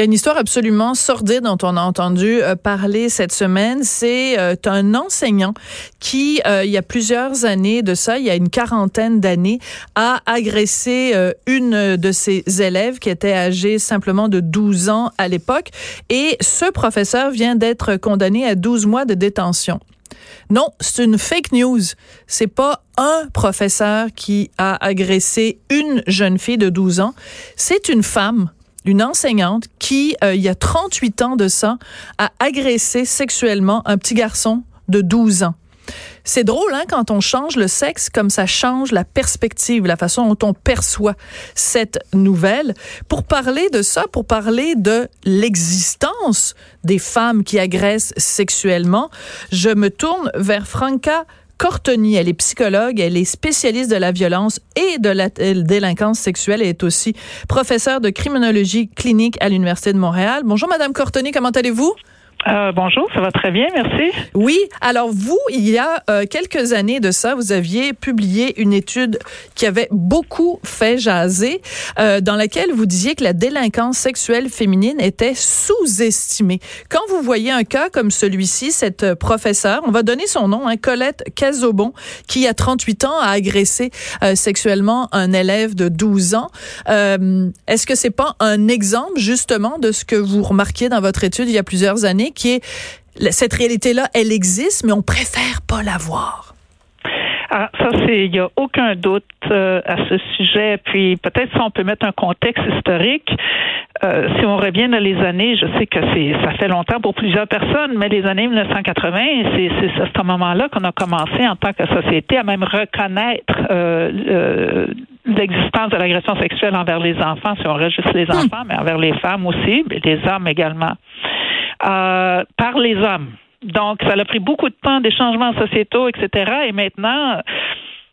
Il y a une histoire absolument sordide dont on a entendu euh, parler cette semaine. C'est euh, un enseignant qui, euh, il y a plusieurs années de ça, il y a une quarantaine d'années, a agressé une de ses élèves qui était âgée simplement de 12 ans à l'époque. Et ce professeur vient d'être condamné à 12 mois de détention. Non, c'est une fake news. C'est pas un professeur qui a agressé une jeune fille de 12 ans. C'est une femme une enseignante qui, euh, il y a 38 ans de ça, a agressé sexuellement un petit garçon de 12 ans. C'est drôle, hein, quand on change le sexe, comme ça change la perspective, la façon dont on perçoit cette nouvelle. Pour parler de ça, pour parler de l'existence des femmes qui agressent sexuellement, je me tourne vers Franca Cortoni. Elle est psychologue, elle est spécialiste de la violence et de la délinquance sexuelle. Elle est aussi professeure de criminologie clinique à l'Université de Montréal. Bonjour, Madame Cortoni, comment allez-vous? Euh, bonjour, ça va très bien, merci. Oui, alors vous, il y a euh, quelques années de ça, vous aviez publié une étude qui avait beaucoup fait jaser, euh, dans laquelle vous disiez que la délinquance sexuelle féminine était sous-estimée. Quand vous voyez un cas comme celui-ci, cette professeure, on va donner son nom, hein, Colette Cazobon, qui a 38 ans a agressé sexuellement un élève de 12 ans. Est-ce que c'est pas un exemple justement de ce que vous remarquiez dans votre étude il y a plusieurs années? Qui est cette réalité-là, elle existe, mais on préfère pas la voir. Ah, ça, c'est, il n'y a aucun doute euh, à ce sujet. Puis peut-être si on peut mettre un contexte historique, euh, si on revient dans les années, je sais que c'est, ça fait longtemps pour plusieurs personnes, mais les années 1980, c'est, c'est à ce moment-là qu'on a commencé en tant que société à même reconnaître euh, l'existence de l'agression sexuelle envers les enfants, si on registre les hmm. enfants, mais envers les femmes aussi, mais les hommes également. Euh, par les hommes. Donc, ça a pris beaucoup de temps, des changements sociétaux, etc. Et maintenant,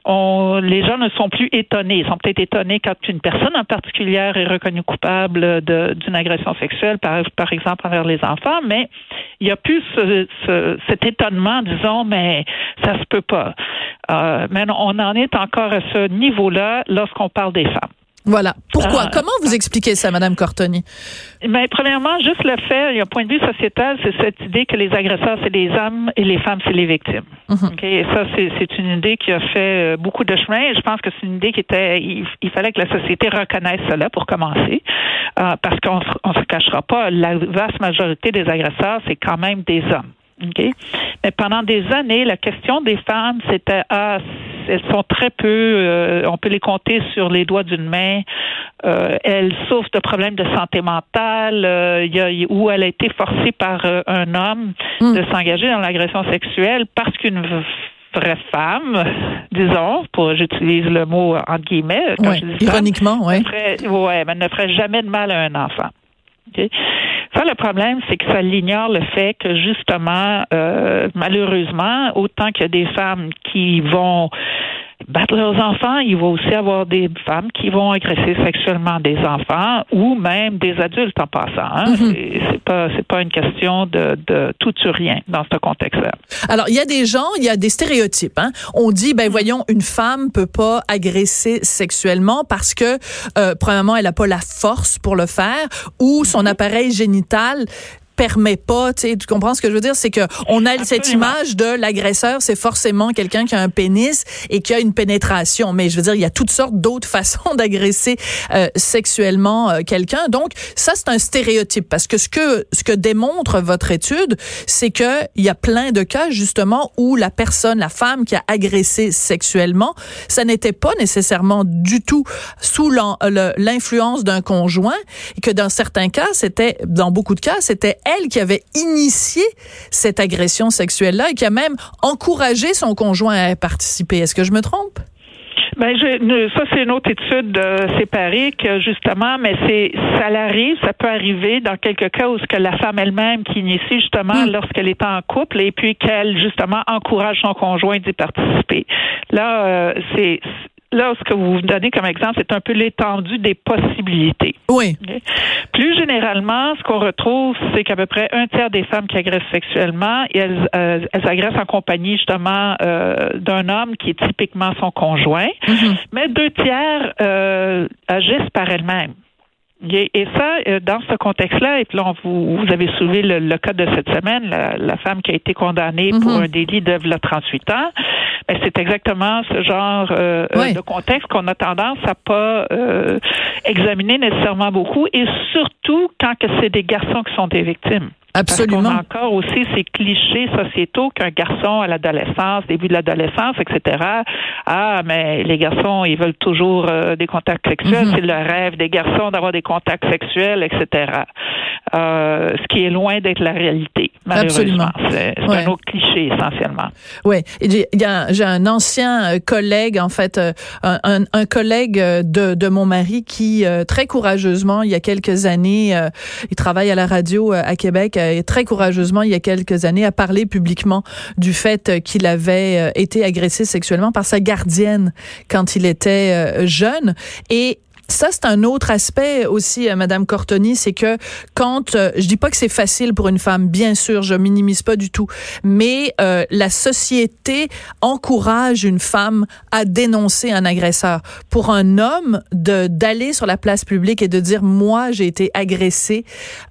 on, les gens ne sont plus étonnés. Ils sont peut-être étonnés quand une personne en particulier est reconnue coupable d'une agression sexuelle, par, par, exemple envers les enfants, mais il n'y a plus ce, cet étonnement, disons, mais ça se peut pas. Euh, mais on en est encore à ce niveau-là lorsqu'on parle des femmes. Voilà. Pourquoi? Euh, Comment vous expliquez ça, Madame Cortoni? Ben, premièrement, juste le fait, il y a un point de vue sociétal, c'est cette idée que les agresseurs, c'est les hommes et les femmes, c'est les victimes. Mhm. Et ça, c'est une idée qui a fait euh, beaucoup de chemin. je pense que c'est une idée qui était, il, fallait que la société reconnaisse cela pour commencer, euh, parce qu'on ne se cachera pas, la vaste majorité des agresseurs, c'est quand même des hommes. Okay? Mais pendant des années, la question des femmes, c'était ah, elles sont très peu, euh, on peut les compter sur les doigts d'une main. Euh, elles souffrent de problèmes de santé mentale, euh, y a, où elle a été forcée par euh, un homme hmm. de s'engager dans l'agression sexuelle parce qu'une vraie femme, disons, pour j'utilise le mot entre guillemets, quand je dis ironiquement, oui. Ouais, mais ne ferait jamais de mal à un enfant. Ça, le problème, c'est que ça l'ignore le fait que justement, euh, malheureusement, autant qu'il y a des femmes qui vont battre leurs enfants, il va aussi avoir des femmes qui vont agresser sexuellement des enfants ou même des adultes en passant. Hein? Mhm. C'est pas c'est pas une question de, de tout ou rien dans ce contexte-là. Alors il y a des gens, il y a des stéréotypes. Hein? On dit ben voyons une femme peut pas agresser sexuellement parce que euh, premièrement elle a pas la force pour le faire ou son mhm. appareil génital permet pas, tu sais, tu comprends ce que je veux dire, c'est que on a cette image de l'agresseur, c'est forcément quelqu'un qui a un pénis et qui a une pénétration, mais je veux dire, il y a toutes sortes d'autres façons d'agresser euh, sexuellement euh, quelqu'un. Donc ça c'est un stéréotype. Parce que ce que ce que démontre votre étude, c'est que il y a plein de cas justement où la personne, la femme qui a agressé sexuellement, ça n'était pas nécessairement du tout sous l'influence d'un conjoint et que dans certains cas, c'était dans beaucoup de cas, c'était elle qui avait initié cette agression sexuelle-là et qui a même encouragé son conjoint à participer. Est-ce que je me trompe? Ben, je, ça c'est une autre étude euh, séparée que justement, mais c'est ça l'arrive, ça peut arriver dans quelques cas où ce que la femme elle-même qui initie justement hmm. lorsqu'elle est en couple et puis qu'elle justement encourage son conjoint d'y participer. Là, euh, c'est là, ce que vous donnez comme exemple, c'est un peu l'étendue des possibilités. Oui. Plus généralement, ce qu'on retrouve, c'est qu'à peu près un tiers des femmes qui agressent sexuellement, elles, euh, elles agressent en compagnie justement euh, d'un homme qui est typiquement son conjoint, mm-hmm. mais deux tiers euh, agissent par elles-mêmes. Et, ça, dans ce contexte-là, et puis là, vous, vous avez soulevé le, cas de cette semaine, la, femme qui a été condamnée pour mhm. un délit de 38 ans, c'est exactement ce genre euh, euh, de contexte qu'on a tendance à pas examiner nécessairement beaucoup, et surtout quand c'est des garçons qui sont des victimes. Absolument. Parce qu'on a encore aussi ces clichés sociétaux qu'un garçon à l'adolescence, début de l'adolescence, etc. Ah, mais les garçons, ils veulent toujours euh, des contacts sexuels. Mm-hmm. C'est le rêve des garçons d'avoir des contacts sexuels, etc. Euh, ce qui est loin d'être la réalité, malheureusement. C'est un autre cliché, essentiellement. Oui. J'ai un ancien euh, collègue, en fait, un, un collègue de, de, mon mari qui, très courageusement, il y a quelques années, il travaille à la radio à Québec, très courageusement, il y a quelques années, a parlé publiquement du fait qu'il avait euh, été agressé sexuellement par sa gardienne quand il était euh, jeune. Et ça, c'est un autre aspect aussi, euh, Madame Cortoni, c'est que quand je dis pas que c'est facile pour une femme, bien sûr, je minimise pas du tout, mais la société encourage une femme à dénoncer un agresseur. Pour un homme, de d'aller sur la place publique et de dire moi j'ai été agressé.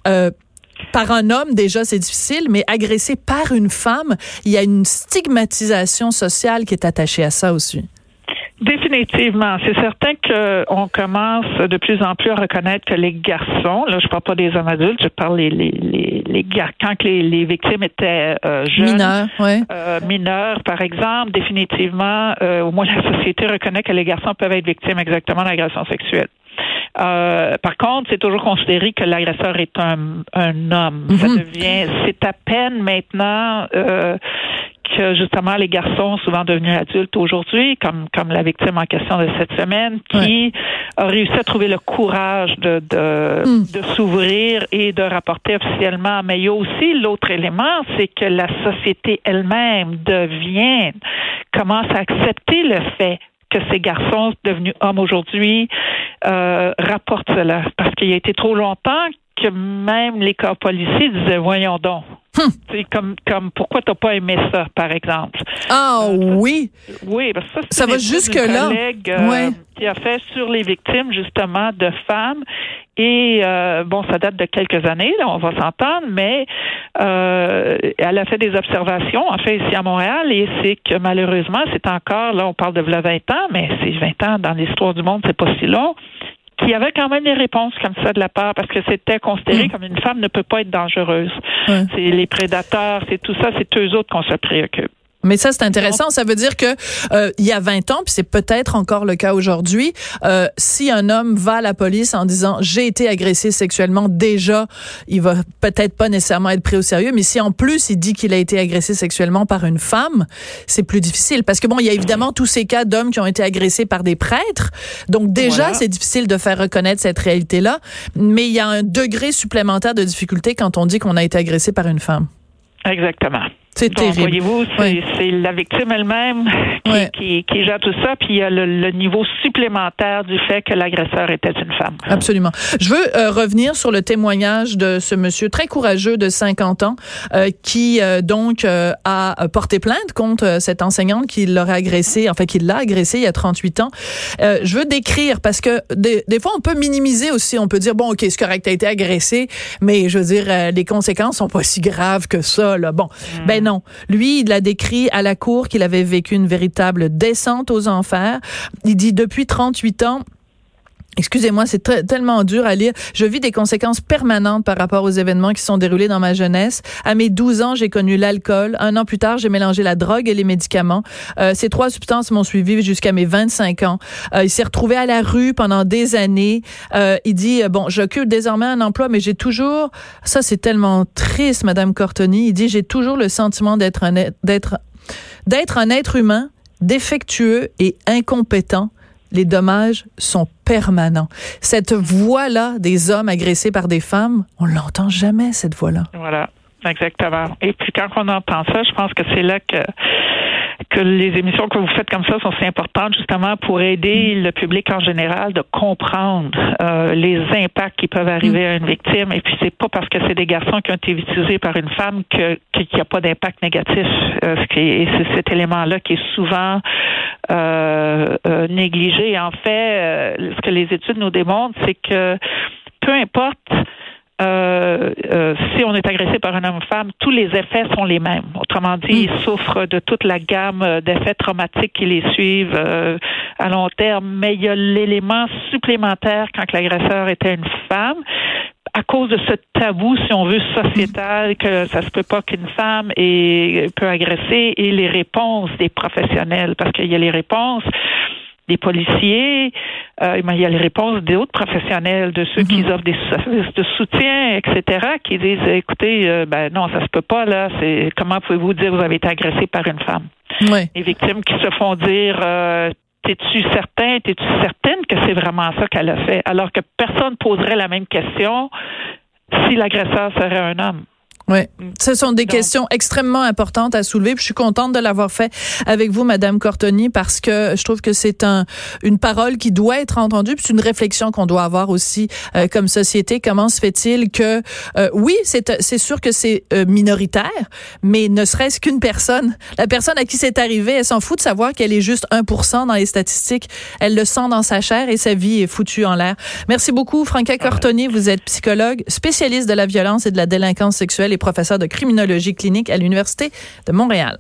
Euh, par un homme, déjà, c'est difficile, mais agressé par une femme, il y a une stigmatisation sociale qui est attachée à ça aussi. Définitivement. C'est certain qu'on commence de plus en plus à reconnaître que les garçons, là, je parle pas des hommes adultes, je parle les, les, les, les quand les, les victimes étaient euh, jeunes, mineurs, ouais. euh, mineurs, par exemple, définitivement, euh, au moins la société reconnaît que les garçons peuvent être victimes exactement d'agressions sexuelles. Euh, par contre, c'est toujours considéré que l'agresseur est un, un homme. Ça mhm. devient, c'est à peine maintenant euh, que justement les garçons, souvent devenus adultes aujourd'hui, comme comme la victime en question de cette semaine, qui a réussi à trouver le courage de de, hmm. de s'ouvrir et de rapporter officiellement. Mais il y a aussi l'autre élément, c'est que la société elle-même devient commence à accepter le fait que ces garçons devenus hommes aujourd'hui euh, rapportent cela. Parce qu'il a été trop longtemps que même les corps policiers disaient voyons donc. C'est hum. comme comme pourquoi t'as pas aimé ça par exemple? Ah euh, oui. Oui, parce que ça, ça va jusque là. Collègue, euh, qui a fait sur les victimes justement de femmes et euh, bon, ça date de quelques années, là, on va s'entendre, mais euh, elle a fait des observations, en fait, ici à Montréal, et c'est que malheureusement, c'est encore, là, on parle de 20 ans, mais c'est 20 ans dans l'histoire du monde, c'est pas si long qu'il y avait quand même des réponses comme ça de la part parce que c'était considéré mm. comme une femme ne peut pas être dangereuse. C'est les prédateurs, c'est tout ça, c'est eux autres qu'on se préoccupe. Mais ça, c'est intéressant. Ça veut dire que euh, il y a 20 ans, puis c'est peut-être encore le cas aujourd'hui, euh, si un homme va à la police en disant j'ai été agressé sexuellement, déjà, il va peut-être pas nécessairement être pris au sérieux. Mais si en plus il dit qu'il a été agressé sexuellement par une femme, c'est plus difficile parce que bon, il y a évidemment tous ces cas d'hommes qui ont été agressés par des prêtres. Donc déjà, c'est difficile de faire reconnaître cette réalité-là. Mais il y a un degré supplémentaire de difficulté quand on dit qu'on a été agressé par une femme. Exactement. C'est terrible. Voyez-vous, c'est la victime elle-même qui, qui, gère tout ça, puis il y a le, niveau supplémentaire du fait que l'agresseur était une femme. Absolument. Je veux euh, revenir sur le témoignage de ce monsieur très courageux de 50 ans euh, qui euh, donc a porté plainte contre cette enseignante qui l'aurait agressé, enfin qui l'a agressé il y a 38 ans. je veux décrire parce que des, des, fois on peut minimiser aussi, on peut dire bon ok c'est correct, t'as été agressé, mais je veux dire les conséquences sont pas si graves que ça là. Bon, mm. ben non. Lui, il a décrit à la cour qu'il avait vécu une véritable descente aux enfers. Il dit depuis 38 ans, Excusez-moi, c'est tellement dur à lire. Je vis des conséquences permanentes par rapport aux événements qui sont déroulés dans ma jeunesse. À mes 12 ans, j'ai connu l'alcool. Un an plus tard, j'ai mélangé la drogue et les médicaments. Euh, ces trois substances m'ont suivi jusqu'à mes 25 ans. Euh, il s'est retrouvé à la rue pendant des années. Euh, il dit, euh, bon, j'occupe désormais un emploi, mais j'ai toujours, ça c'est tellement triste, Madame Cortoni. Il dit, j'ai toujours le sentiment d'être un, d'être, d'être un être humain défectueux et incompétent les dommages sont permanents. Cette voix-là des hommes agressés par des femmes, on l'entend jamais, cette voix-là. Voilà, exactement. Et puis quand on entend ça, je pense que c'est là que que les émissions que vous faites comme ça sont si importantes justement pour aider mm. le public en général de comprendre euh, les impacts qui peuvent arriver à une victime. Et puis c'est pas parce que c'est des garçons qui ont été utilisés par une femme que qu'il n'y a pas d'impact négatif. Euh, ce qui est, c'est cet élément-là qui est souvent euh, euh négligé. En fait, euh, ce que les études nous démontrent, c'est que peu importe euh, euh, si on est agressé par un homme ou femme, tous les effets sont les mêmes. Autrement dit, ils mm. souffrent de toute la gamme euh, d'effets traumatiques qui les suivent à long terme, mais il y a l'élément supplémentaire quand l'agresseur était une femme à cause de ce tabou, si on veut, sociétal, que ça se peut pas qu'une femme ait, peut agresser et les réponses des professionnels, parce qu'il y a les réponses des policiers, euh, il y a les réponses d'autres professionnels, de ceux qui mhm. offrent des services de soutien, etc., qui disent écoutez, euh, ben non, ça se peut pas là. C'est comment pouvez-vous dire que vous avez été agressé par une femme? Les victimes qui se font dire euh, T'es-tu certain, t'es-tu certaine que c'est vraiment ça qu'elle a fait? Alors que personne poserait la même question si l'agresseur serait un homme. Oui, ce sont des questions extrêmement importantes à soulever. je suis contente de l'avoir fait avec vous, Madame Cortoni, parce que je trouve que c'est un une parole qui doit être entendue. C'est une réflexion qu'on doit avoir aussi euh, comme société. Comment se fait-il que euh, oui, c'est c'est sûr que c'est euh, minoritaire, mais ne serait-ce qu'une personne, la personne à qui c'est arrivé, elle s'en fout de savoir qu'elle est juste 1% dans les statistiques. Elle le sent dans sa chair et sa vie est foutue en l'air. Merci beaucoup, Franca Cortoni. Vous êtes psychologue, spécialiste de la violence et de la délinquance sexuelle professeur de criminologie clinique à l'Université de Montréal.